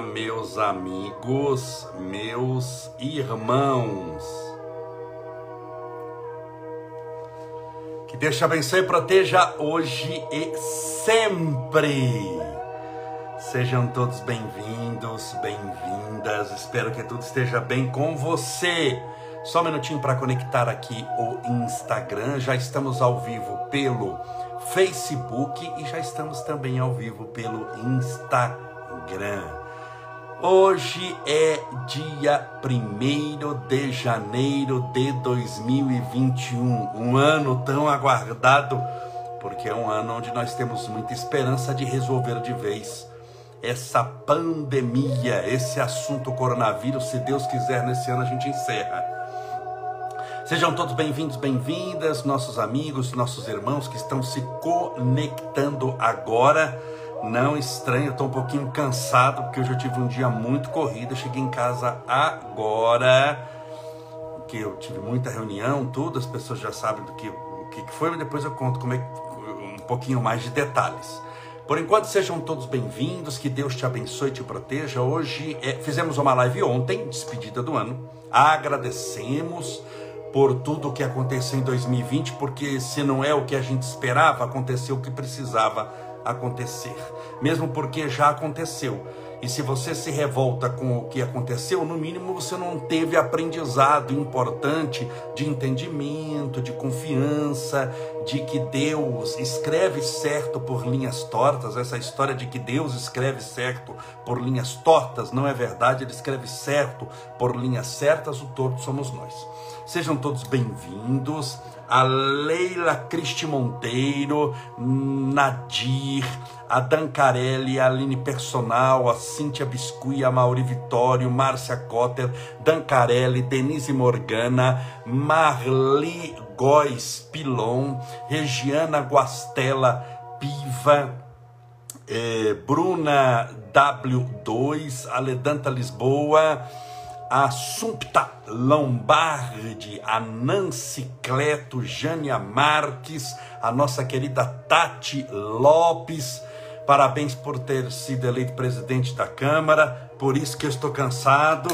Meus amigos, meus irmãos. Que Deus te abençoe e proteja hoje e sempre. Sejam todos bem-vindos, bem-vindas. Espero que tudo esteja bem com você. Só um minutinho para conectar aqui o Instagram. Já estamos ao vivo pelo Facebook e já estamos também ao vivo pelo Instagram. Hoje é dia 1 de janeiro de 2021, um ano tão aguardado, porque é um ano onde nós temos muita esperança de resolver de vez essa pandemia, esse assunto coronavírus. Se Deus quiser, nesse ano a gente encerra. Sejam todos bem-vindos, bem-vindas, nossos amigos, nossos irmãos que estão se conectando agora. Não estranho, estou um pouquinho cansado, porque hoje eu tive um dia muito corrido. Eu cheguei em casa agora, que eu tive muita reunião, tudo, as pessoas já sabem do que, o que foi, mas depois eu conto como é, um pouquinho mais de detalhes. Por enquanto, sejam todos bem-vindos, que Deus te abençoe e te proteja. Hoje é, fizemos uma live ontem, despedida do ano. Agradecemos por tudo o que aconteceu em 2020, porque se não é o que a gente esperava, aconteceu o que precisava acontecer. Mesmo porque já aconteceu. E se você se revolta com o que aconteceu, no mínimo você não teve aprendizado importante de entendimento, de confiança, de que Deus escreve certo por linhas tortas. Essa história de que Deus escreve certo por linhas tortas não é verdade, ele escreve certo por linhas certas, o torto somos nós. Sejam todos bem-vindos. A Leila Cristi Monteiro, Nadir, a Dancarelli, a Aline Personal, a Cíntia Biscuit, a Mauri Vitório, Márcia Cotter, Dancarelli, Denise Morgana, Marli Góes Pilon, Regiana Guastela Piva, eh, Bruna W2, Aledanta Lisboa, a Sumpta Lombardi, a Nancy Jânia Marques, a nossa querida Tati Lopes. Parabéns por ter sido eleito presidente da Câmara. Por isso que eu estou cansado,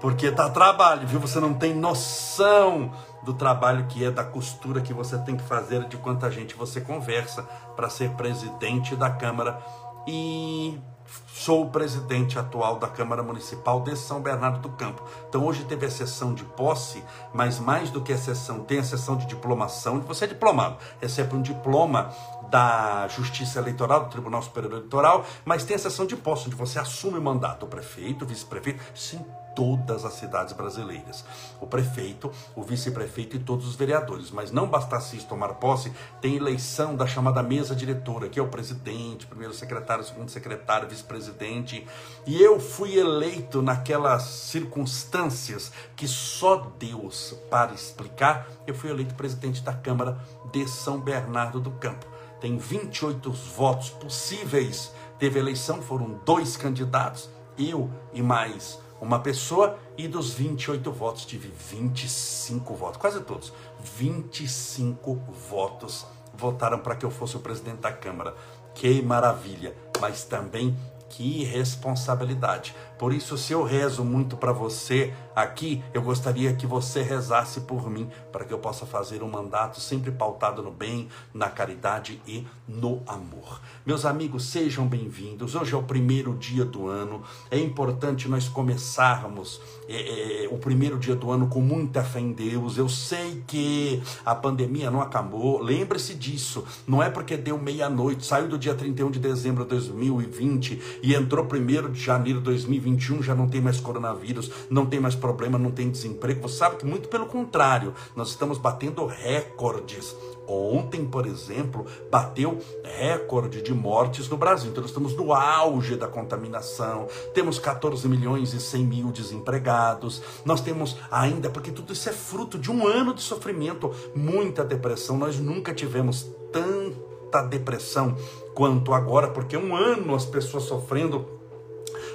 porque tá trabalho, viu? Você não tem noção do trabalho que é, da costura que você tem que fazer, de quanta gente você conversa para ser presidente da Câmara. E Sou o presidente atual da Câmara Municipal de São Bernardo do Campo. Então hoje teve a sessão de posse, mas mais do que a sessão, tem a sessão de diplomação. Você é diplomado, recebe um diploma da Justiça Eleitoral, do Tribunal Superior Eleitoral, mas tem a sessão de posse, onde você assume o mandato, o prefeito, o vice-prefeito, sim, todas as cidades brasileiras. O prefeito, o vice-prefeito e todos os vereadores. Mas não bastasse isso tomar posse, tem eleição da chamada mesa diretora, que é o presidente, primeiro secretário, segundo secretário, vice-presidente. E eu fui eleito naquelas circunstâncias que só Deus para explicar. Eu fui eleito presidente da Câmara de São Bernardo do Campo. Tem 28 votos possíveis. Teve eleição, foram dois candidatos, eu e mais uma pessoa e dos 28 votos tive 25 votos, quase todos. 25 votos votaram para que eu fosse o presidente da Câmara. Que maravilha! Mas também que responsabilidade. Por isso, se eu rezo muito para você aqui, eu gostaria que você rezasse por mim, para que eu possa fazer um mandato sempre pautado no bem, na caridade e no amor. Meus amigos, sejam bem-vindos. Hoje é o primeiro dia do ano. É importante nós começarmos é, é, o primeiro dia do ano com muita fé em Deus. Eu sei que a pandemia não acabou. Lembre-se disso. Não é porque deu meia-noite, saiu do dia 31 de dezembro de 2020 e entrou primeiro de janeiro de 2020 2021 já não tem mais coronavírus, não tem mais problema, não tem desemprego. Você sabe que muito pelo contrário, nós estamos batendo recordes. Ontem, por exemplo, bateu recorde de mortes no Brasil. Então, nós estamos no auge da contaminação. Temos 14 milhões e 100 mil desempregados. Nós temos ainda, porque tudo isso é fruto de um ano de sofrimento, muita depressão. Nós nunca tivemos tanta depressão quanto agora, porque um ano as pessoas sofrendo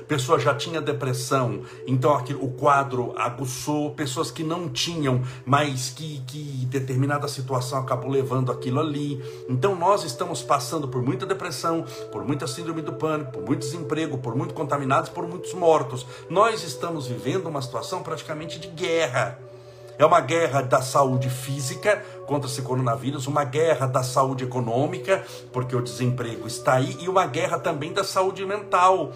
pessoa já tinha depressão, então aquilo, o quadro aguçou, pessoas que não tinham, mas que, que determinada situação acabou levando aquilo ali. Então nós estamos passando por muita depressão, por muita síndrome do pânico, por muito desemprego, por muito contaminados, por muitos mortos. Nós estamos vivendo uma situação praticamente de guerra. É uma guerra da saúde física contra esse coronavírus, uma guerra da saúde econômica, porque o desemprego está aí, e uma guerra também da saúde mental.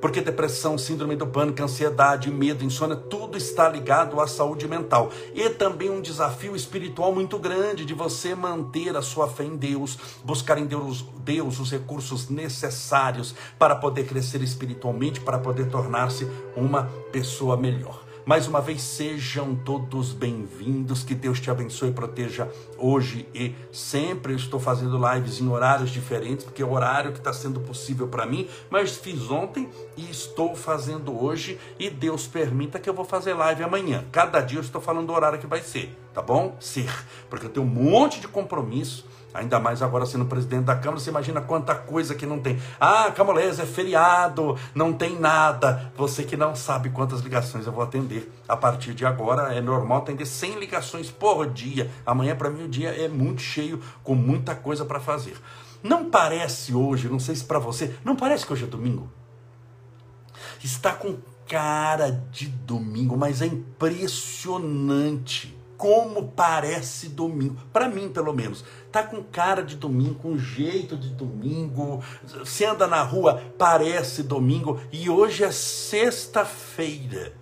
Porque depressão, síndrome do pânico, ansiedade, medo, insônia, tudo está ligado à saúde mental. E também um desafio espiritual muito grande de você manter a sua fé em Deus, buscar em Deus, Deus os recursos necessários para poder crescer espiritualmente, para poder tornar-se uma pessoa melhor. Mais uma vez, sejam todos bem-vindos. Que Deus te abençoe e proteja hoje e sempre. Eu estou fazendo lives em horários diferentes, porque é o horário que está sendo possível para mim. Mas fiz ontem e estou fazendo hoje. E Deus permita que eu vou fazer live amanhã. Cada dia eu estou falando o horário que vai ser, tá bom? Ser. Porque eu tenho um monte de compromisso Ainda mais agora sendo presidente da Câmara, você imagina quanta coisa que não tem. Ah, Camolés, é feriado, não tem nada. Você que não sabe quantas ligações eu vou atender. A partir de agora é normal atender 100 ligações por dia. Amanhã para mim o dia é muito cheio, com muita coisa para fazer. Não parece hoje, não sei se para você, não parece que hoje é domingo? Está com cara de domingo, mas é impressionante como parece domingo. Para mim, pelo menos. Tá com cara de domingo, com jeito de domingo. Você anda na rua, parece domingo. E hoje é sexta-feira.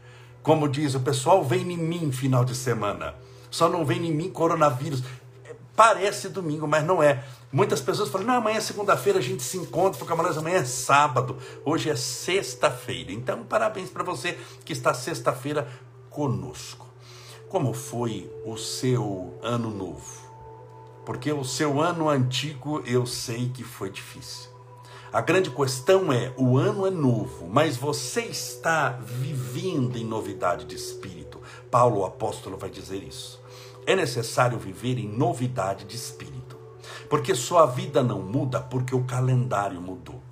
Como diz o pessoal, vem em mim final de semana. Só não vem em mim coronavírus. É, parece domingo, mas não é. Muitas pessoas falam, não, amanhã é segunda-feira, a gente se encontra, mais amanhã é sábado. Hoje é sexta-feira. Então, parabéns para você que está sexta-feira conosco. Como foi o seu ano novo? Porque o seu ano antigo eu sei que foi difícil. A grande questão é: o ano é novo, mas você está vivendo em novidade de espírito. Paulo, o apóstolo, vai dizer isso. É necessário viver em novidade de espírito, porque sua vida não muda porque o calendário mudou.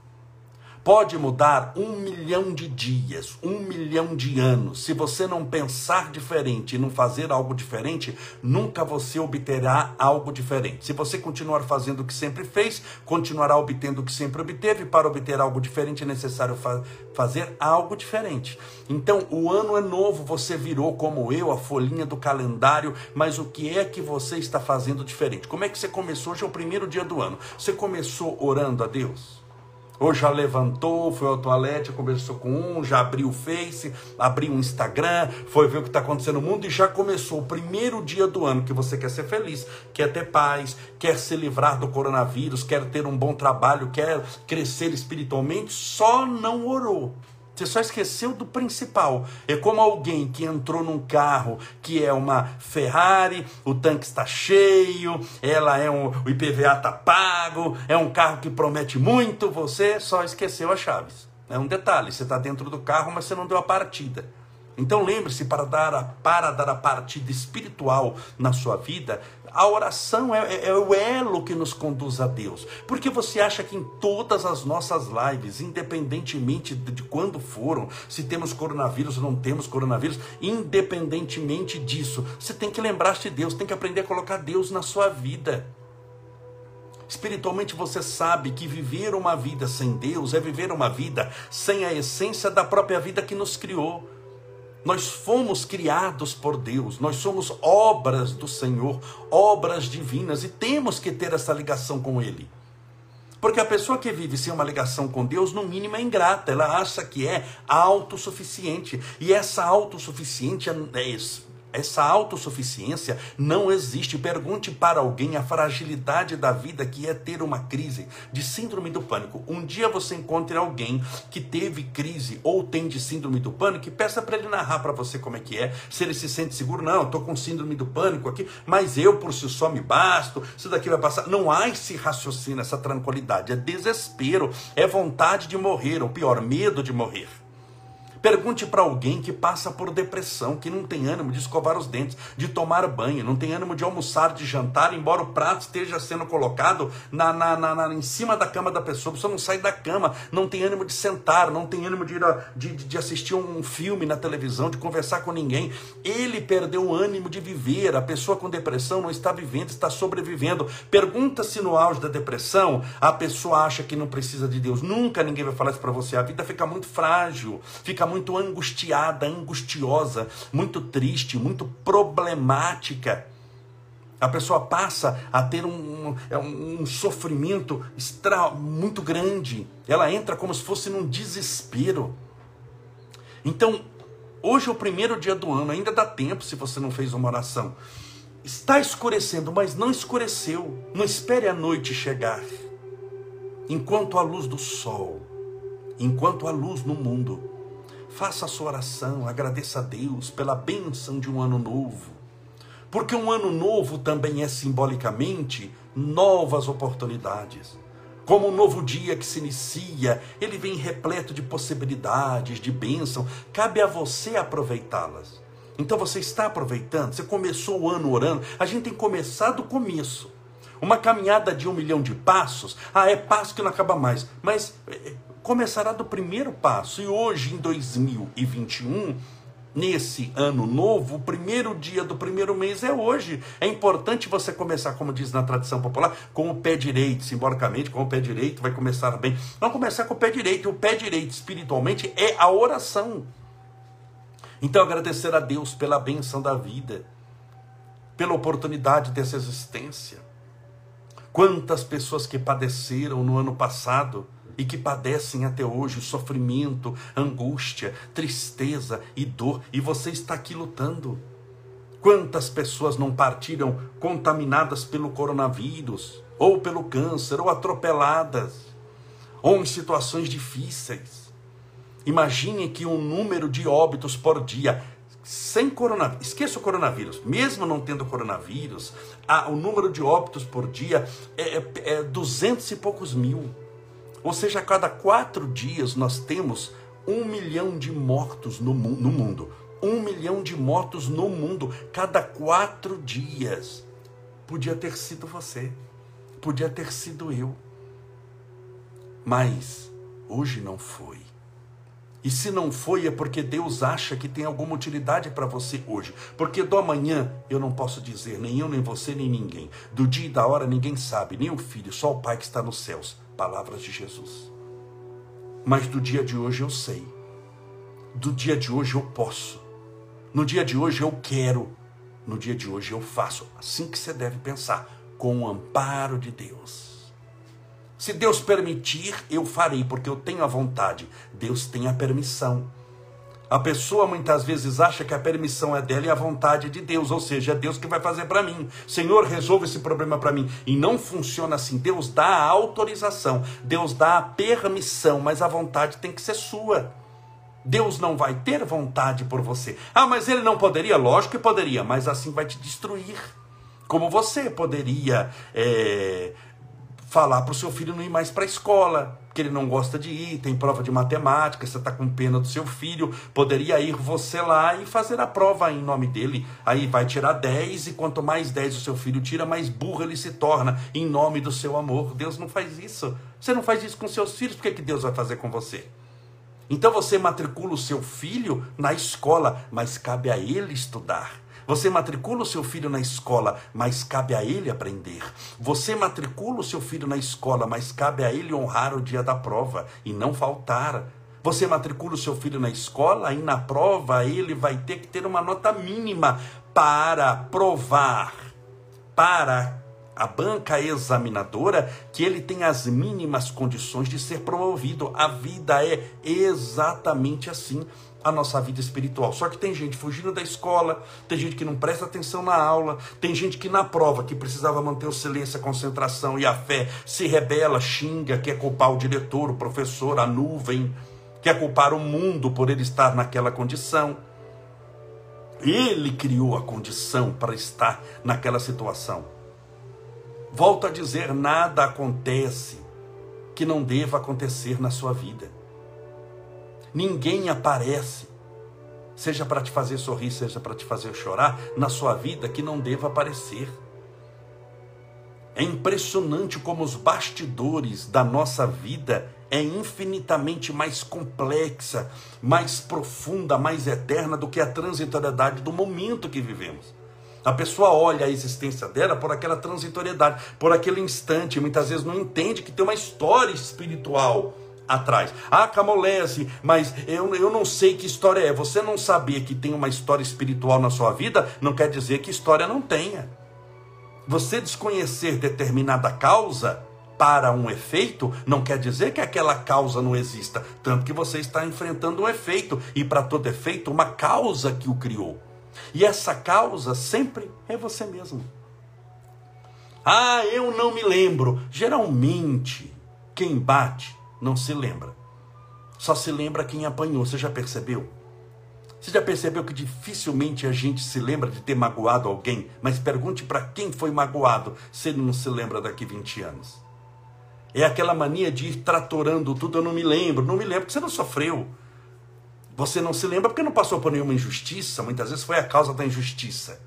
Pode mudar um milhão de dias, um milhão de anos. Se você não pensar diferente e não fazer algo diferente, nunca você obterá algo diferente. Se você continuar fazendo o que sempre fez, continuará obtendo o que sempre obteve. Para obter algo diferente é necessário fa fazer algo diferente. Então, o ano é novo, você virou como eu, a folhinha do calendário, mas o que é que você está fazendo diferente? Como é que você começou? Hoje é o primeiro dia do ano. Você começou orando a Deus? Ou já levantou, foi ao toalete, conversou com um, já abriu o Face, abriu o Instagram, foi ver o que está acontecendo no mundo e já começou o primeiro dia do ano que você quer ser feliz, quer ter paz, quer se livrar do coronavírus, quer ter um bom trabalho, quer crescer espiritualmente, só não orou. Você só esqueceu do principal. É como alguém que entrou num carro que é uma Ferrari, o tanque está cheio, ela é um, o IPVA está pago, é um carro que promete muito, você só esqueceu as chaves. É um detalhe, você está dentro do carro, mas você não deu a partida. Então lembre-se, para dar, para dar a partida espiritual na sua vida, a oração é, é, é, o elo que nos conduz a Deus. Porque você acha que em todas as nossas lives, independentemente de, quando foram, se temos coronavírus ou não temos coronavírus, independentemente disso, você tem que lembrar-se de Deus, tem que aprender a colocar Deus na sua vida. Espiritualmente você sabe que viver uma vida sem Deus é viver uma vida sem a essência da própria vida que nos criou. Nós fomos criados por Deus, nós somos obras do Senhor, obras divinas e temos que ter essa ligação com Ele. Porque a pessoa que vive sem uma ligação com Deus, no mínimo é ingrata, ela acha que é autossuficiente. E essa autossuficiência é essa autossuficiência não existe. Pergunte para alguém a fragilidade da vida que é ter uma crise de síndrome do pânico. Um dia você encontre alguém que teve crise ou tem de síndrome do pânico e peça para ele narrar para você como é que é, se ele se sente seguro. Não, estou com síndrome do pânico aqui, mas eu por si só me basto, isso daqui vai passar. Não há esse raciocínio, essa tranquilidade. É desespero, é vontade de morrer, ou pior, medo de morrer. Pergunte para alguém que passa por depressão, que não tem ânimo de escovar os dentes, de tomar banho, não tem ânimo de almoçar, de jantar, embora o prato esteja sendo colocado na, na, na, na em cima da cama da pessoa. A pessoa não sai da cama, não tem ânimo de sentar, não tem ânimo de, ir a, de, de assistir um filme na televisão, de conversar com ninguém. Ele perdeu o ânimo de viver. A pessoa com depressão não está vivendo, está sobrevivendo. Pergunta se no auge da depressão a pessoa acha que não precisa de Deus. Nunca ninguém vai falar isso para você. A vida fica muito frágil, fica muito muito angustiada, angustiosa, muito triste, muito problemática. A pessoa passa a ter um, um, um sofrimento extra, muito grande. Ela entra como se fosse num desespero. Então, hoje é o primeiro dia do ano, ainda dá tempo se você não fez uma oração. Está escurecendo, mas não escureceu. Não espere a noite chegar. Enquanto a luz do sol, enquanto a luz no mundo, Faça a sua oração, agradeça a Deus pela bênção de um ano novo. Porque um ano novo também é simbolicamente novas oportunidades. Como um novo dia que se inicia, ele vem repleto de possibilidades, de bênção. Cabe a você aproveitá-las. Então você está aproveitando, você começou o ano orando. A gente tem começado do começo. Uma caminhada de um milhão de passos, ah, é passo que não acaba mais. Mas eh, começará do primeiro passo. E hoje, em 2021, nesse ano novo, o primeiro dia do primeiro mês é hoje. É importante você começar, como diz na tradição popular, com o pé direito, simbolicamente, com o pé direito vai começar bem. Vamos começar com o pé direito. O pé direito, espiritualmente, é a oração. Então, agradecer a Deus pela benção da vida, pela oportunidade dessa existência. Quantas pessoas que padeceram no ano passado e que padecem até hoje sofrimento, angústia, tristeza e dor, e você está aqui lutando. Quantas pessoas não partiram contaminadas pelo coronavírus, ou pelo câncer, ou atropeladas, ou em situações difíceis? Imagine que um número de óbitos por dia, sem coronavírus, esqueça o coronavírus, mesmo não tendo coronavírus, a, o número de óbitos por dia é, é, é 200 e poucos mil. Ou seja, a cada quatro dias nós temos um milhão de mortos no, no mundo. Um milhão de mortos no mundo, cada quatro dias. Podia ter sido você, podia ter sido eu. Mas hoje não foi. E se não foi, é porque Deus acha que tem alguma utilidade para você hoje. Porque do amanhã eu não posso dizer, nem eu, nem você, nem ninguém. Do dia e da hora ninguém sabe, nem o filho, só o Pai que está nos céus palavras de Jesus. Mas do dia de hoje eu sei. Do dia de hoje eu posso. No dia de hoje eu quero. No dia de hoje eu faço. Assim que você deve pensar, com o amparo de Deus. Se Deus permitir, eu farei, porque eu tenho a vontade. Deus tem a permissão. A pessoa muitas vezes acha que a permissão é dela e a vontade é de Deus, ou seja, é Deus que vai fazer para mim. Senhor, resolve esse problema para mim. E não funciona assim. Deus dá a autorização, Deus dá a permissão, mas a vontade tem que ser sua. Deus não vai ter vontade por você. Ah, mas ele não poderia? Lógico que poderia, mas assim vai te destruir. Como você poderia é, falar para o seu filho não ir mais para a escola, que ele não gosta de ir, tem prova de matemática, você está com pena do seu filho, poderia ir você lá e fazer a prova em nome dele. Aí vai tirar 10 e quanto mais 10 o seu filho tira, mais burro ele se torna em nome do seu amor. Deus não faz isso. Você não faz isso com seus filhos, por que, que Deus vai fazer com você? Então você matricula o seu filho na escola, mas cabe a ele estudar. Você matricula o seu filho na escola, mas cabe a ele aprender. Você matricula o seu filho na escola, mas cabe a ele honrar o dia da prova e não faltar. Você matricula o seu filho na escola e na prova ele vai ter que ter uma nota mínima para provar para a banca examinadora que ele tem as mínimas condições de ser promovido. A vida é exatamente assim a nossa vida espiritual. Só que tem gente fugindo da escola, tem gente que não presta atenção na aula, tem gente que na prova, que precisava manter o silêncio, a concentração e a fé, se rebela, xinga, quer culpar o diretor, o professor, a nuvem, quer culpar o mundo por ele estar naquela condição. Ele criou a condição para estar naquela situação. Volto a dizer: nada acontece que não deva acontecer na sua vida. Ninguém aparece, seja para te fazer sorrir, seja para te fazer chorar, na sua vida que não deva aparecer. É impressionante como os bastidores da nossa vida é infinitamente mais complexa, mais profunda, mais eterna do que a transitoriedade do momento que vivemos. A pessoa olha a existência dela por aquela transitoriedade, por aquele instante, muitas vezes não entende que tem uma história espiritual atrás. Ah, Camolese, mas eu, eu não sei que história é. Você não saber que tem uma história espiritual na sua vida, não quer dizer que história não tenha. Você desconhecer determinada causa para um efeito, não quer dizer que aquela causa não exista. Tanto que você está enfrentando um efeito, e para todo efeito, uma causa que o criou. E essa causa sempre é você mesmo. Ah, eu não me lembro. Geralmente, quem bate não se lembra. Só se lembra quem apanhou. Você já percebeu? Você já percebeu que dificilmente a gente se lembra de ter magoado alguém? Mas pergunte para quem foi magoado se ele não se lembra daqui 20 anos. É aquela mania de ir tratorando tudo, eu não me lembro, não me lembro, porque você não sofreu. Você não se lembra porque não passou por nenhuma injustiça, muitas vezes foi a causa da injustiça.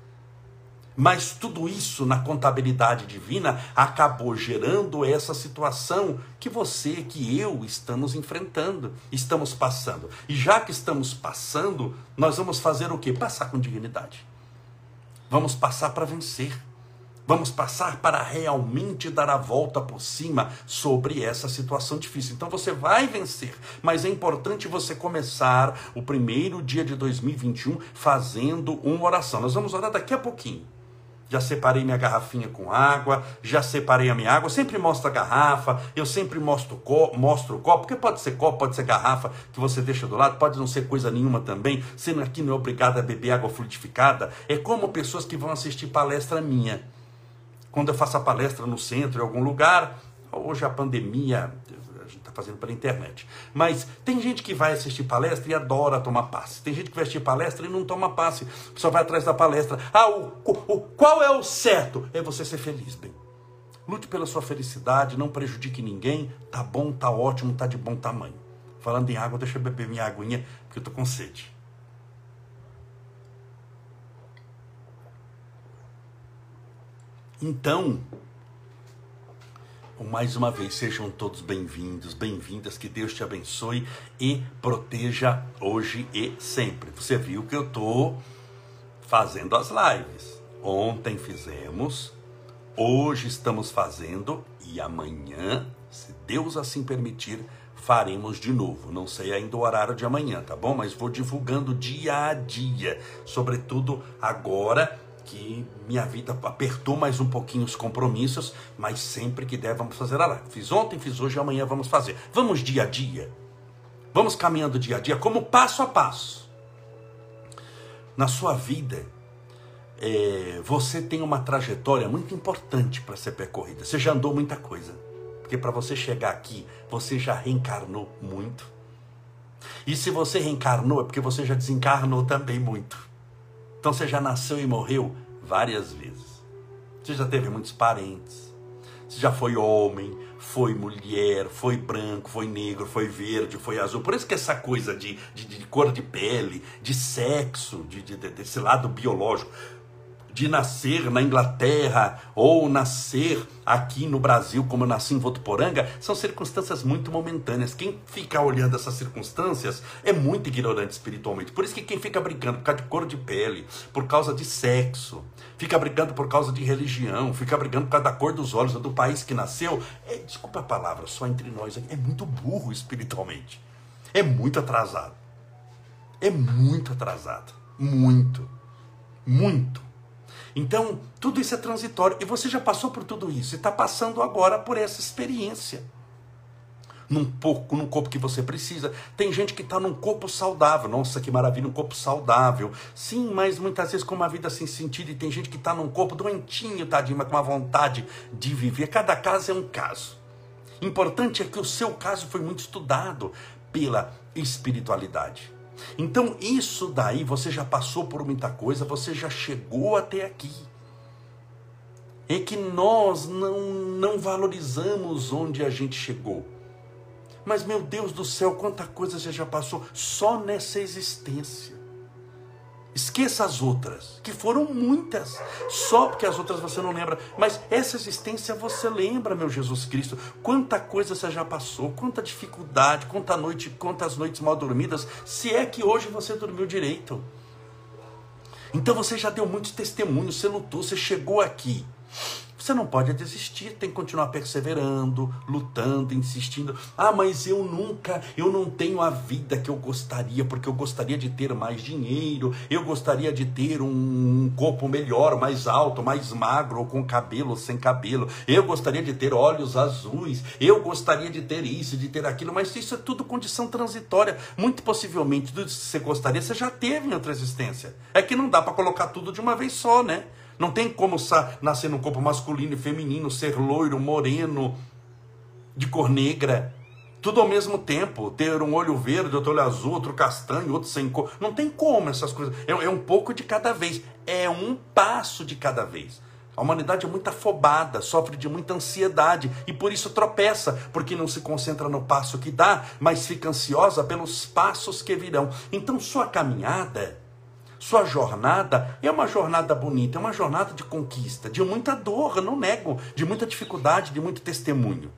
Mas tudo isso na contabilidade divina acabou gerando essa situação que você, que eu estamos enfrentando, estamos passando. E já que estamos passando, nós vamos fazer o quê? Passar com dignidade. Vamos passar para vencer. Vamos passar para realmente dar a volta por cima sobre essa situação difícil. Então você vai vencer, mas é importante você começar o primeiro dia de 2021 fazendo uma oração. Nós vamos orar daqui a pouquinho já separei minha garrafinha com água, já separei a minha água, sempre mostro a garrafa, eu sempre mostro o copo, mostro o copo, porque pode ser copo, pode ser garrafa que você deixa do lado, pode não ser coisa nenhuma também, sendo aqui não é obrigado a beber água fluidificada, é como pessoas que vão assistir palestra minha. Quando eu faço a palestra no centro, em algum lugar, hoje a pandemia fazendo pela internet. Mas tem gente que vai assistir palestra e adora tomar passe. Tem gente que vai assistir palestra e não toma passe, só vai atrás da palestra. Ah, o, o, qual é o certo? É você ser feliz, bem. Lute pela sua felicidade, não prejudique ninguém. Tá bom, tá ótimo, tá de bom tamanho. Falando em água, deixa eu beber minha aguinha, porque eu tô com sede. Então, mais uma vez, sejam todos bem-vindos, bem-vindas, que Deus te abençoe e proteja hoje e sempre. Você viu que eu estou fazendo as lives. Ontem fizemos, hoje estamos fazendo e amanhã, se Deus assim permitir, faremos de novo. Não sei ainda o horário de amanhã, tá bom? Mas vou divulgando dia a dia, sobretudo agora que minha vida apertou mais um pouquinho os compromissos, mas sempre que der vamos fazer a. Fiz ontem, fiz hoje, amanhã vamos fazer. Vamos dia a dia. Vamos caminhando dia a dia, como passo a passo. Na sua vida, é, você tem uma trajetória muito importante para ser percorrida. Você já andou muita coisa. Porque para você chegar aqui, você já reencarnou muito. E se você reencarnou, é porque você já desencarnou também muito. Então você já nasceu e morreu várias vezes. Você já teve muitos parentes. Você já foi homem, foi mulher, foi branco, foi negro, foi verde, foi azul. Por isso que essa coisa de, de, de cor de pele, de sexo, de, de, desse lado biológico, de nascer na Inglaterra ou nascer aqui no Brasil, como eu nasci em Votuporanga, são circunstâncias muito momentâneas. Quem fica olhando essas circunstâncias é muito ignorante espiritualmente. Por isso que quem fica brigando por causa de cor de pele, por causa de sexo, fica brigando por causa de religião, fica brigando por causa da cor dos olhos do país que nasceu, é, desculpa a palavra, só entre nós, é muito burro espiritualmente. É muito atrasado. É muito atrasado. Muito. Muito. Então, tudo isso é transitório. E você já passou por tudo isso. E está passando agora por essa experiência. Num, pouco, corpo que você precisa. Tem gente que está num corpo saudável. Nossa, que maravilha, um corpo saudável. Sim, mas muitas vezes com uma vida sem sentido. E tem gente que está num corpo doentinho, tadinho, mas com uma vontade de viver. Cada caso é um caso. Importante é que o seu caso foi muito estudado pela espiritualidade. Então, isso daí, você já passou por muita coisa, você já chegou até aqui. É que nós não, não valorizamos onde a gente chegou. mas meu Deus do céu, quanta coisa você já passou só nessa existência. Esqueça as outras, que foram muitas, só porque as outras você não lembra, mas essa existência você lembra, meu Jesus Cristo. Quanta coisa você já passou, quanta dificuldade, quanta noite, quantas noites mal dormidas, se é que hoje você dormiu direito. Então você já deu muitos testemunhos, você lutou, você chegou aqui. Você não pode desistir, tem que continuar perseverando, lutando, insistindo. Ah, mas eu nunca, eu não tenho a vida que eu gostaria, porque eu gostaria de ter mais dinheiro, eu gostaria de ter um corpo melhor, mais alto, mais magro, ou com cabelo ou sem cabelo. Eu gostaria de ter olhos azuis, eu gostaria de ter isso, de ter aquilo, mas isso é tudo condição transitória. Muito possivelmente tudo que você gostaria, você já teve em outra existência. É que não dá para colocar tudo de uma vez só, né? Não tem como nascer no corpo masculino e feminino, ser loiro, moreno, de cor negra. Tudo ao mesmo tempo. Ter um olho verde, outro olho azul, outro castanho, outro sem cor. Não tem como essas coisas. É, é um pouco de cada vez. É um passo de cada vez. A humanidade é muito afobada, sofre de muita ansiedade e por isso tropeça, porque não se concentra no passo que dá, mas fica ansiosa pelos passos que virão. Então, sua caminhada sua jornada é uma jornada bonita, é uma jornada de conquista, de muita dor, não nego, de muita dificuldade, de muito testemunho.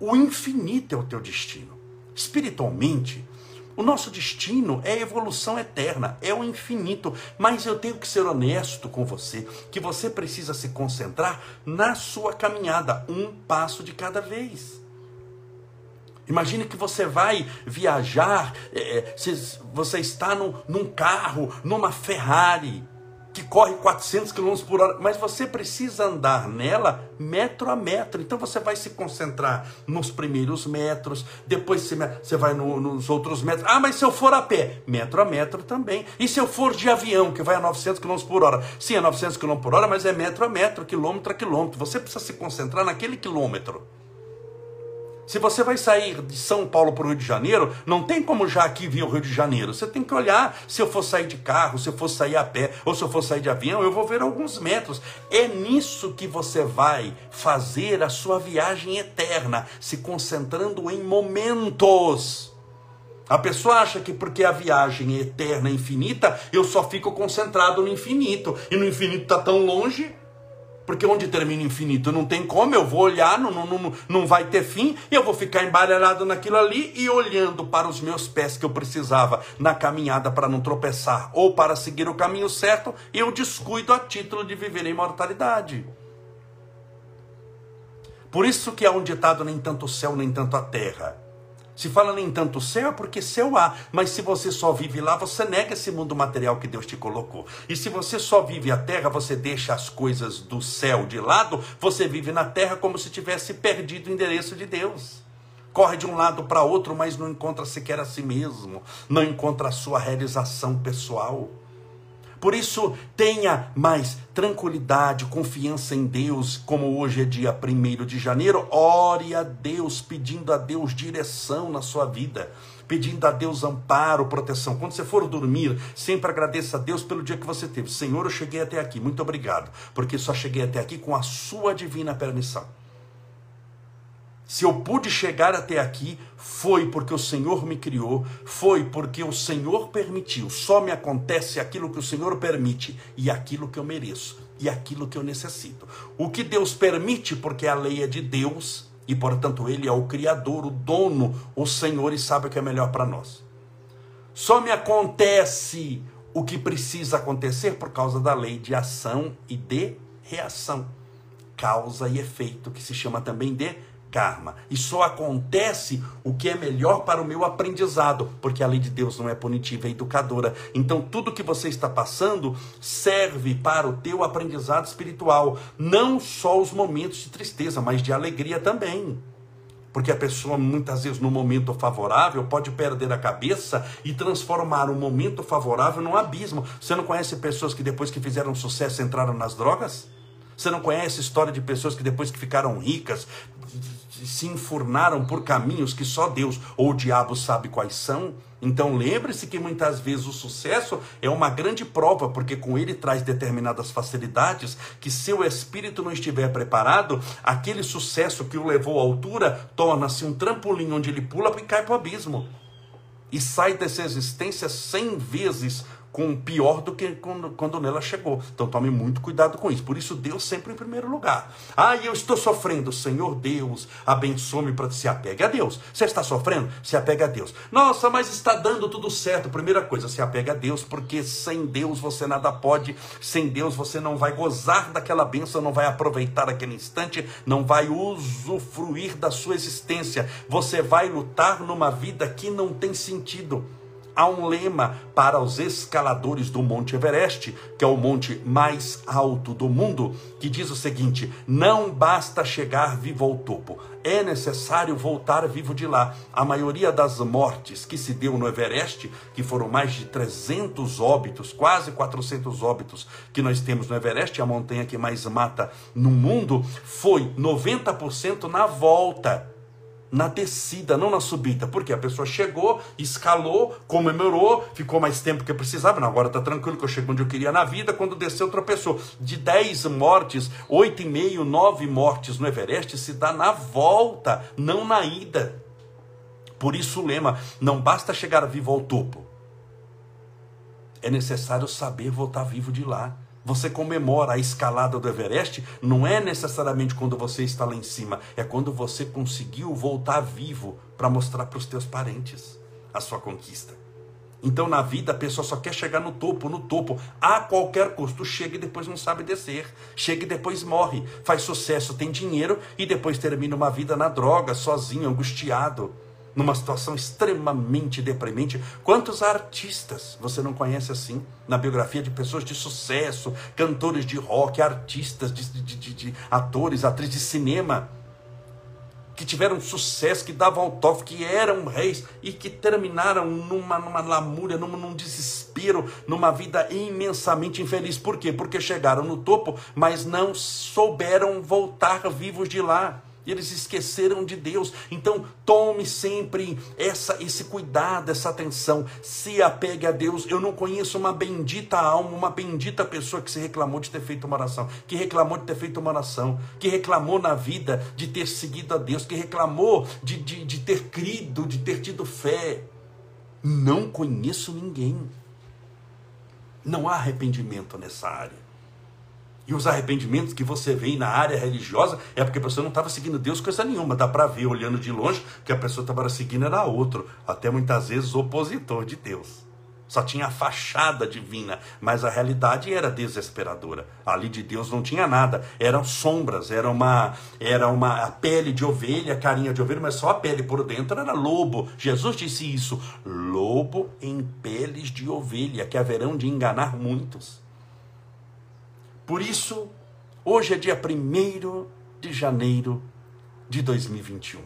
O infinito é o teu destino. Espiritualmente, o nosso destino é a evolução eterna, é o infinito. Mas eu tenho que ser honesto com você, que você precisa se concentrar na sua caminhada, um passo de cada vez. Imagine que você vai viajar, é, você está no, num carro, numa Ferrari, que corre 400 km por hora, mas você precisa andar nela metro a metro. Então você vai se concentrar nos primeiros metros, depois você vai no, nos outros metros. Ah, mas se eu for a pé, metro a metro também. E se eu for de avião, que vai a 900 km por hora? Sim, é 900 km por hora, mas é metro a metro, quilômetro a quilômetro. Você precisa se concentrar naquele quilômetro. Se você vai sair de São Paulo para o Rio de Janeiro, não tem como já aqui vir o Rio de Janeiro. Você tem que olhar se eu for sair de carro, se eu for sair a pé ou se eu for sair de avião, eu vou ver alguns metros. É nisso que você vai fazer a sua viagem eterna, se concentrando em momentos. A pessoa acha que porque a viagem é eterna, infinita, eu só fico concentrado no infinito. E no infinito está tão longe porque onde termina o infinito não tem como, eu vou olhar, não, não, não, não vai ter fim, e eu vou ficar embaralhado naquilo ali e olhando para os meus pés que eu precisava na caminhada para não tropeçar ou para seguir o caminho certo, eu descuido a título de viver a imortalidade. Por isso que há um ditado: nem tanto o céu, nem tanto a terra. Se fala nem tanto céu, é porque céu há. Mas se você só vive lá, você nega esse mundo material que Deus te colocou. E se você só vive a terra, você deixa as coisas do céu de lado, você vive na terra como se tivesse perdido o endereço de Deus. Corre de um lado para outro, mas não encontra sequer a si mesmo, não encontra a sua realização pessoal. Por isso, tenha mais tranquilidade, confiança em Deus, como hoje é dia 1 de janeiro. Ore a Deus, pedindo a Deus direção na sua vida, pedindo a Deus amparo, proteção. Quando você for dormir, sempre agradeça a Deus pelo dia que você teve. Senhor, eu cheguei até aqui, muito obrigado, porque só cheguei até aqui com a sua divina permissão. Se eu pude chegar até aqui, foi porque o Senhor me criou, foi porque o Senhor permitiu. Só me acontece aquilo que o Senhor permite e aquilo que eu mereço e aquilo que eu necessito. O que Deus permite, porque a lei é de Deus e, portanto, Ele é o Criador, o dono, o Senhor e sabe o que é melhor para nós. Só me acontece o que precisa acontecer por causa da lei de ação e de reação, causa e efeito, que se chama também de karma. E só acontece o que é melhor para o meu aprendizado, porque a lei de Deus não é punitiva, é educadora. Então tudo que você está passando serve para o teu aprendizado espiritual, não só os momentos de tristeza, mas de alegria também. Porque a pessoa, muitas vezes, no momento favorável, pode perder a cabeça e transformar um momento favorável num abismo. Você não conhece pessoas que, depois que fizeram sucesso, entraram nas drogas? Você não conhece a história de pessoas que, depois que ficaram ricas, se enfurnaram por caminhos que só Deus ou o diabo sabe quais são, Então lembre-se que muitas vezes o sucesso é uma grande prova, porque com ele traz determinadas facilidades que se o espírito não estiver preparado, aquele sucesso que o levou à altura torna-se um trampolim onde ele pula e cai para o abismo. E sai dessa existência cem vezes com pior do que quando, quando nela chegou. Então tome muito cuidado com isso. Por isso, Deus sempre em primeiro lugar. Ah, eu estou sofrendo. Senhor Deus, abençoe-me para que se apegue a Deus. Você está sofrendo? Se apegue a Deus. Nossa, mas está dando tudo certo. Primeira coisa, se apegue a Deus, porque sem Deus você nada pode. Sem Deus você não vai gozar daquela bênção, não vai aproveitar aquele instante, não vai usufruir da sua existência. Você vai lutar numa vida que não tem sentido há um lema para os escaladores do Monte Everest, que é o monte mais alto do mundo, que diz o seguinte: não basta chegar vivo ao topo, é necessário voltar vivo de lá. A maioria das mortes que se deu no Everest, que foram mais de 300 óbitos, quase 400 óbitos que nós temos no Everest, a montanha que mais mata no mundo, foi 90% na volta na descida, não na subida. Porque a pessoa chegou, escalou, comemorou, ficou mais tempo que precisava. Não, agora está tranquilo que eu chego onde eu queria na vida. Quando desceu, tropeçou. De 10 mortes, 8,5, 9 mortes no Everest se dá na volta, não na ida. Por isso o lema: não basta chegar vivo ao topo, é necessário saber voltar vivo de lá. Você comemora a escalada do Everest, não é necessariamente quando você está lá em cima, é quando você conseguiu voltar vivo para mostrar para os teus parentes a sua conquista. Então na vida a pessoa só quer chegar no topo, no topo, a qualquer custo. Chega e depois não sabe descer. Chega e depois morre. Faz sucesso, tem dinheiro e depois termina uma vida na droga, sozinho, angustiado numa situação extremamente deprimente. Quantos artistas você não conhece assim? Na biografia de pessoas de sucesso, cantores de rock, artistas, de, de, de, de atores, atrizes de cinema, que tiveram sucesso, que davam autógrafo, que eram reis e que terminaram numa, numa lamúria, num, num desespero, numa vida imensamente infeliz. Por quê? Porque chegaram no topo, mas não souberam voltar vivos de lá e eles esqueceram de Deus. Então, tome sempre essa, esse cuidado, essa atenção. Se apegue a Deus. Eu não conheço uma bendita alma, uma bendita pessoa que se reclamou de ter feito uma oração, que reclamou de ter feito uma oração, que reclamou na vida de ter seguido a Deus, que reclamou de, de, de ter crido, de ter tido fé. Não conheço ninguém. Não há arrependimento nessa área. E os arrependimentos que você vê na área religiosa é porque a pessoa não estava seguindo Deus coisa nenhuma. Dá para ver olhando de longe que a pessoa estava seguindo era outro, até muitas vezes opositor de Deus. Só tinha a fachada divina, mas a realidade era desesperadora. Ali de Deus não tinha nada, eram sombras, era uma era uma a pele de ovelha, carinha de ovelha, mas só a pele por dentro era lobo. Jesus disse isso: lobo em peles de ovelha, que haverão de enganar muitos. Por isso, hoje é dia 1 de janeiro de 2021.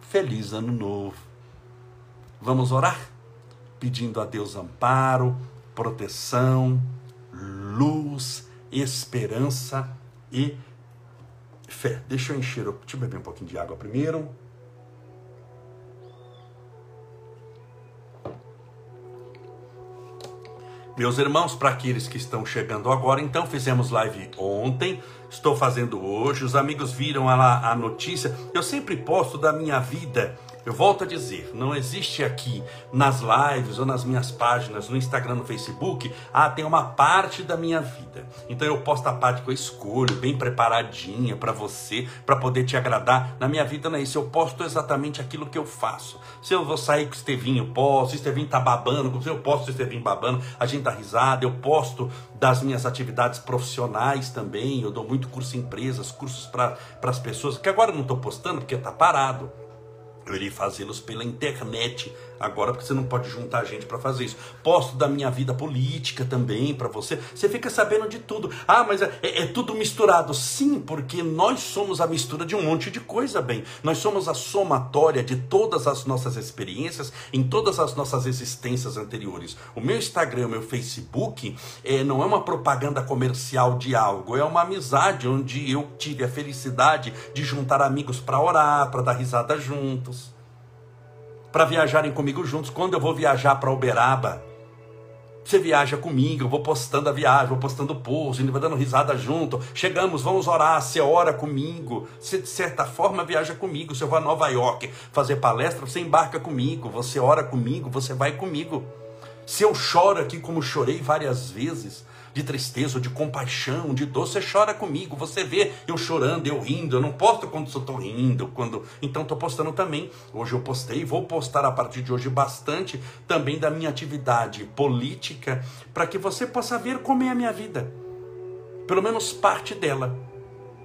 Feliz ano novo. Vamos orar? Pedindo a Deus amparo, proteção, luz, esperança e fé. Deixa eu encher, deixa eu beber um pouquinho de água primeiro. Meus irmãos, para aqueles que estão chegando agora, então fizemos live ontem, estou fazendo hoje. Os amigos viram a, a notícia. Eu sempre posto da minha vida eu volto a dizer, não existe aqui nas lives ou nas minhas páginas, no Instagram, no Facebook, ah, tem uma parte da minha vida. Então eu posto a parte que eu escolho, bem preparadinha para você, para poder te agradar. Na minha vida não é isso, eu posto exatamente aquilo que eu faço. Se eu vou sair com o Estevinho, eu posto, se o Estevinho tá babando, eu posto o Estevinho babando, a gente dá risada, eu posto das minhas atividades profissionais também, eu dou muito curso em empresas, cursos para as pessoas, que agora eu não estou postando porque está parado. Eu irei fazê-los pela internet agora, porque você não pode juntar gente para fazer isso. Posto da minha vida política também para você. Você fica sabendo de tudo. Ah, mas é, é, é, tudo misturado. Sim, porque nós somos a mistura de um monte de coisa, bem. Nós somos a somatória de todas as nossas experiências em todas as nossas existências anteriores. O meu Instagram, o meu Facebook, é, não é uma propaganda comercial de algo, é uma amizade onde eu tive a felicidade de juntar amigos para orar, para dar risada juntos para viajarem comigo juntos. Quando eu vou viajar para Uberaba, você viaja comigo, eu vou postando a viagem, vou postando o pouso, indo dando risada junto. Chegamos, vamos orar, você ora comigo. Você, de certa forma, viaja comigo. Se eu vou a Nova York fazer palestra, você embarca comigo. Você ora comigo, você vai comigo. Se eu choro aqui como chorei várias vezes, de tristeza, de compaixão, de dor, você chora comigo, você vê eu chorando, eu rindo, eu não posto quando eu estou rindo, quando então estou postando também. Hoje eu postei, vou postar a partir de hoje bastante também da minha atividade política, para que você possa ver como é a minha vida, pelo menos parte dela.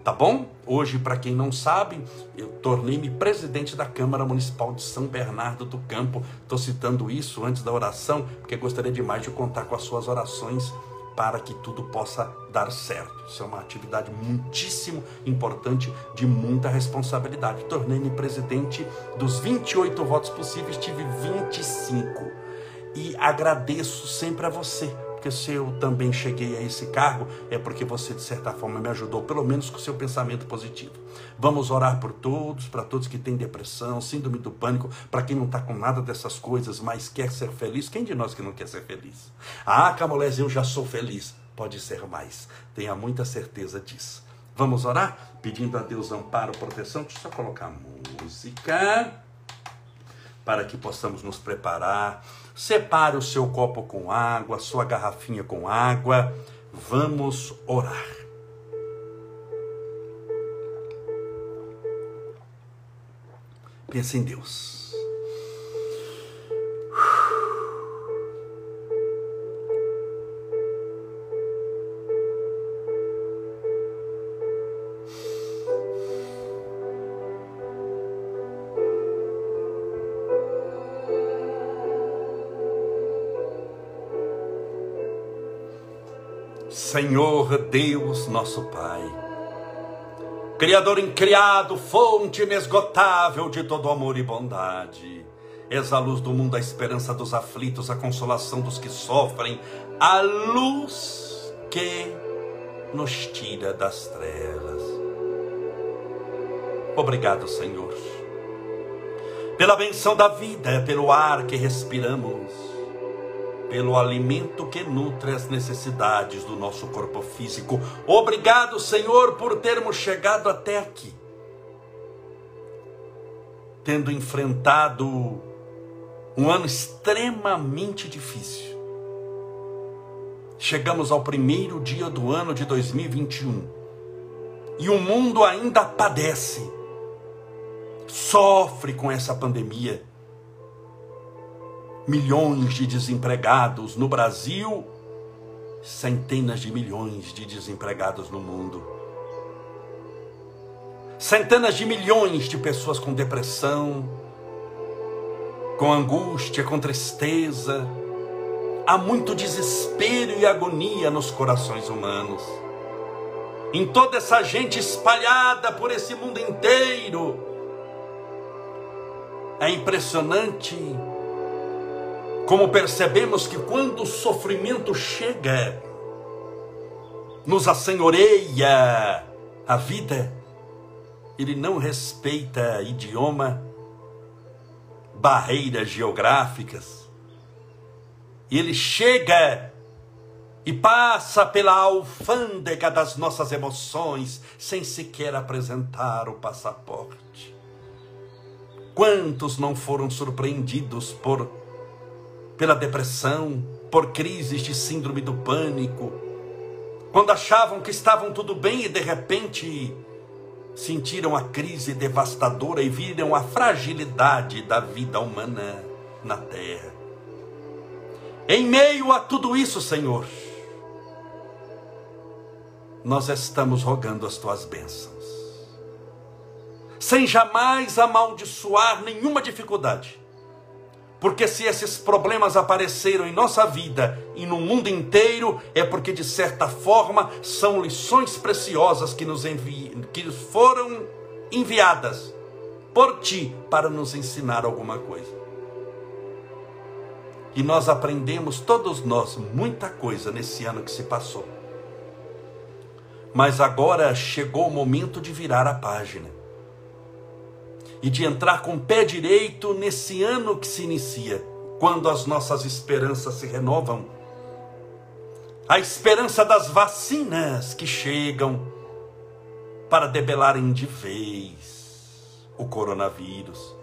Tá bom? Hoje, para quem não sabe, eu tornei-me presidente da Câmara Municipal de São Bernardo do Campo. Estou citando isso antes da oração, porque gostaria demais de contar com as suas orações para que tudo possa dar certo. Isso é uma atividade muitíssimo importante, de muita responsabilidade. Tornei-me presidente dos 28 votos possíveis, tive 25. E agradeço sempre a você porque se eu também cheguei a esse cargo, é porque você, de certa forma, me ajudou, pelo menos com o seu pensamento positivo. Vamos orar por todos, para todos que têm depressão, síndrome do pânico, para quem não está com nada dessas coisas, mas quer ser feliz. Quem de nós que não quer ser feliz? Ah, Camolés, eu já sou feliz. Pode ser mais. Tenha muita certeza disso. Vamos orar? Pedindo a Deus amparo, proteção. Deixa eu só colocar música para que possamos nos preparar Separe o seu copo com água, sua garrafinha com água. Vamos orar. Pense em Deus. Senhor Deus, nosso Pai, Criador incriado, fonte inesgotável de todo amor e bondade, és a luz do mundo, a esperança dos aflitos, a consolação dos que sofrem, a luz que nos tira das trevas. Obrigado, Senhor, pela benção da vida, pelo ar que respiramos pelo alimento que nutre as necessidades do nosso corpo físico. Obrigado, Senhor, por termos chegado até aqui. Tendo enfrentado um ano extremamente difícil. Chegamos ao primeiro dia do ano de 2021 e o mundo ainda padece, sofre com essa pandemia milhões de desempregados no Brasil, centenas de milhões de desempregados no mundo. Centenas de milhões de pessoas com depressão, com angústia, com tristeza. Há muito desespero e agonia nos corações humanos. Em toda essa gente espalhada por esse mundo inteiro. É impressionante como percebemos que quando o sofrimento chega, nos assenhoreia a vida, ele não respeita idioma, barreiras geográficas, ele chega e passa pela alfândega das nossas emoções sem sequer apresentar o passaporte. Quantos não foram surpreendidos por pela depressão, por crises de síndrome do pânico, quando achavam que estavam tudo bem e de repente sentiram a crise devastadora e viram a fragilidade da vida humana na terra. Em meio a tudo isso, Senhor, nós estamos rogando as tuas bênçãos, sem jamais amaldiçoar nenhuma dificuldade porque se esses problemas apareceram em nossa vida e no mundo inteiro, é porque de certa forma são lições preciosas que nos envi... que foram enviadas por ti para nos ensinar alguma coisa. E nós aprendemos todos nós muita coisa nesse ano que se passou. Mas agora chegou o momento de virar a página e de entrar com o pé direito nesse ano que se inicia, quando as nossas esperanças se renovam. A esperança das vacinas que chegam para debelarem de vez o coronavírus.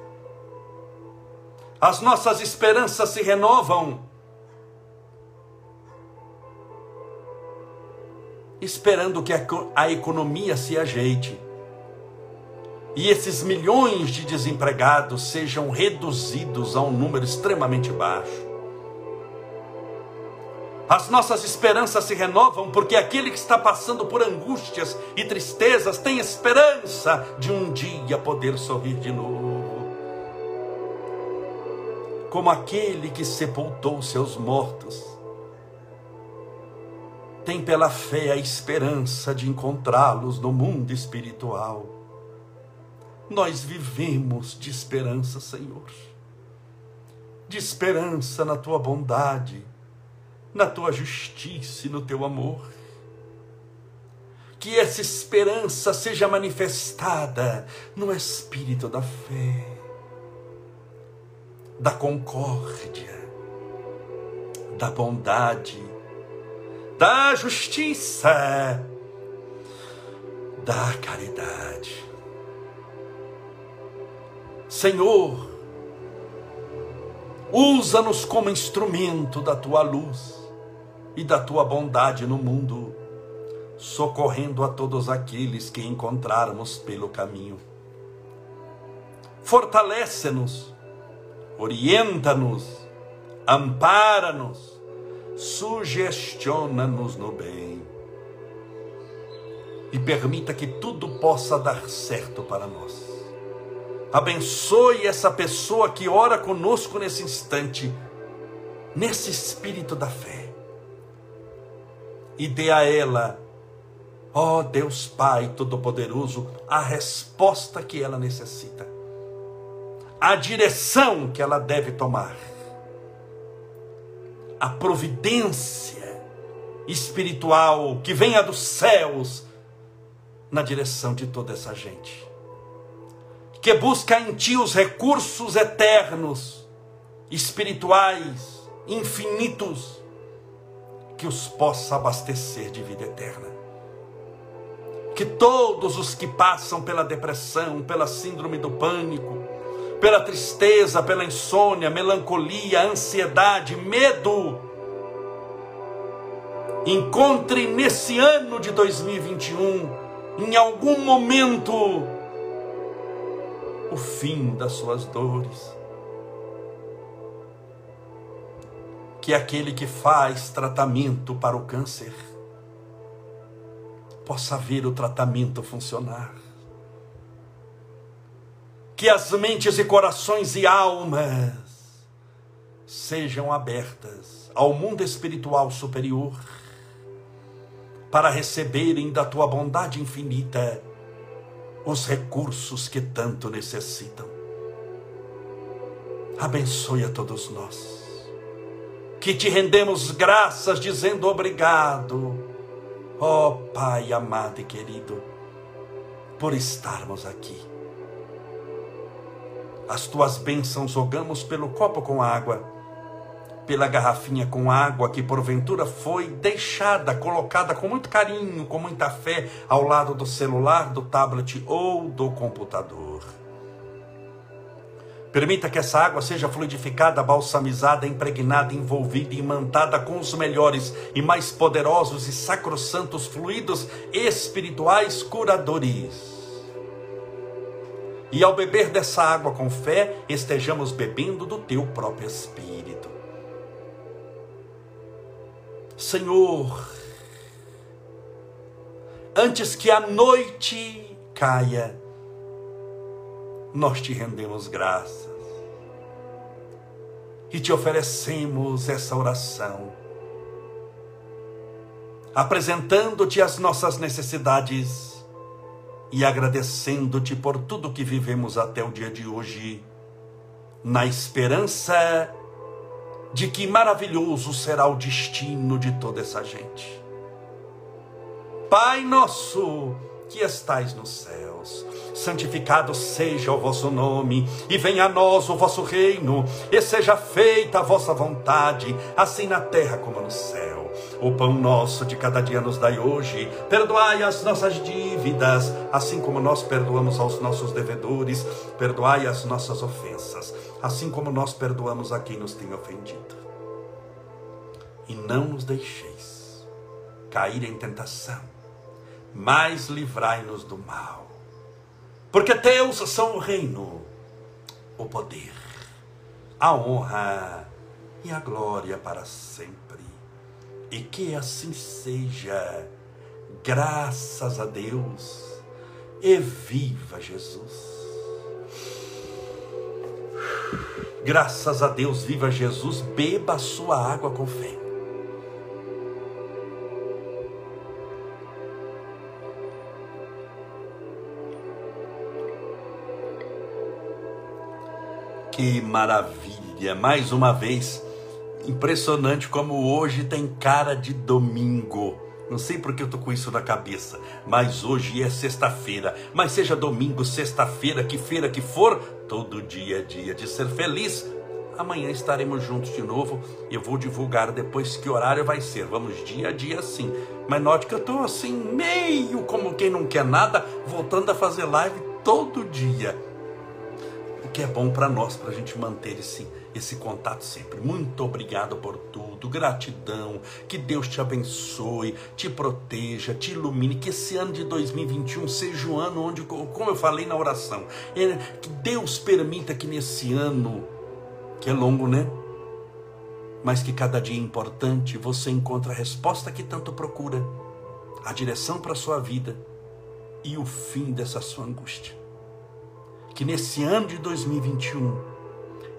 As nossas esperanças se renovam esperando que a, economia se ajeite e esses milhões de desempregados sejam reduzidos a um número extremamente baixo. As nossas esperanças se renovam porque aquele que está passando por angústias e tristezas tem esperança de um dia poder sorrir de novo. Como aquele que sepultou seus mortos tem pela fé a esperança de encontrá-los no mundo espiritual. Nós vivemos de esperança, Senhor, de esperança na tua bondade, na tua justiça e no teu amor. Que essa esperança seja manifestada no espírito da fé, da concórdia, da bondade, da justiça, da caridade. Senhor, usa-nos como instrumento da tua luz e da tua bondade no mundo, socorrendo a todos aqueles que encontrarmos pelo caminho. Fortalece-nos, orienta-nos, ampara-nos, sugestiona-nos no bem e permita que tudo possa dar certo para nós. Abençoe essa pessoa que ora conosco nesse instante, nesse espírito da fé, e dê a ela, ó Deus Pai Todo-Poderoso, a resposta que ela necessita, a direção que ela deve tomar a providência espiritual que venha dos céus na direção de toda essa gente. Que busca em ti os recursos eternos, espirituais, infinitos, que os possa abastecer de vida eterna. Que todos os que passam pela depressão, pela síndrome do pânico, pela tristeza, pela insônia, melancolia, ansiedade, medo. Encontre nesse ano de 2021, em algum momento, o fim das suas dores. Que aquele que faz tratamento para o câncer possa ver o tratamento funcionar que as mentes e corações e almas sejam abertas ao mundo espiritual superior para receberem da tua bondade infinita os recursos que tanto necessitam. Abençoe a todos nós, que te rendemos graças dizendo obrigado, ó oh, Pai amado e querido, por estarmos aqui as tuas bênçãos jogamos pelo copo com água, pela garrafinha com água que porventura foi deixada, colocada com muito carinho, com muita fé, ao lado do celular, do tablet ou do computador. Permita que essa água seja fluidificada, balsamizada, impregnada, envolvida e imantada com os melhores e mais poderosos e sacrossantos fluidos espirituais curadores e ao beber dessa água com fé, estejamos bebendo do teu próprio Espírito. Senhor, antes que a noite caia, nós te rendemos graças e te oferecemos essa oração, apresentando-te as nossas necessidades e agradecendo-te por tudo que vivemos até o dia de hoje, na esperança de que maravilhoso será o destino de toda essa gente. Pai nosso que estais nos céus. Santificado seja o vosso nome, e venha a nós o vosso reino, e seja feita a vossa vontade, assim na terra como no céu. O pão nosso de cada dia nos dai hoje, perdoai as nossas dívidas, assim como nós perdoamos aos nossos devedores, perdoai as nossas ofensas, assim como nós perdoamos a quem nos tem ofendido. E não nos deixeis cair em tentação, mas livrai-nos do mal. Porque teus são o reino, o poder, a honra e a glória para sempre. E que assim seja, graças a Deus, e viva Jesus. Graças a Deus, viva Jesus, beba a sua água com fé. Que maravilha! Mais uma vez, impressionante como hoje tem cara de domingo. Não sei porque eu tô com isso na cabeça, mas hoje é sexta-feira. Mas seja domingo, sexta-feira, que feira que for, todo dia é dia de ser feliz. Amanhã estaremos juntos de novo. Eu vou divulgar depois que horário vai ser. Vamos dia a dia sim. Mas note que eu tô assim, meio como quem não quer nada, voltando a fazer live todo dia que é bom para nós, para a gente manter esse, esse contato sempre. Muito obrigado por tudo, gratidão, que Deus te abençoe, te proteja, te ilumine, que esse ano de 2021 seja o ano onde, como eu falei na oração, que Deus permita que nesse ano, que é longo, né? Mas que cada dia é importante, você encontre a resposta que tanto procura, a direção para a sua vida e o fim dessa sua angústia que nesse ano de 2021,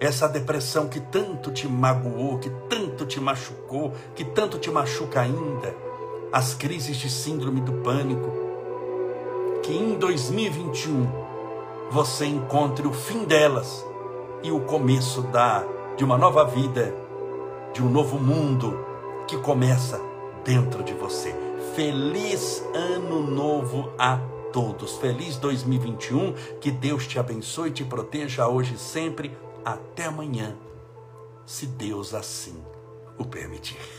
essa depressão que tanto te magoou, que tanto te machucou, que tanto te machuca ainda, as crises de síndrome do pânico, que em 2021 você encontre o fim delas e o começo da de uma nova vida, de um novo mundo que começa dentro de você. Feliz ano novo a todos. Feliz 2021, que Deus te abençoe e te proteja hoje e sempre. Até amanhã, se Deus assim o permitir.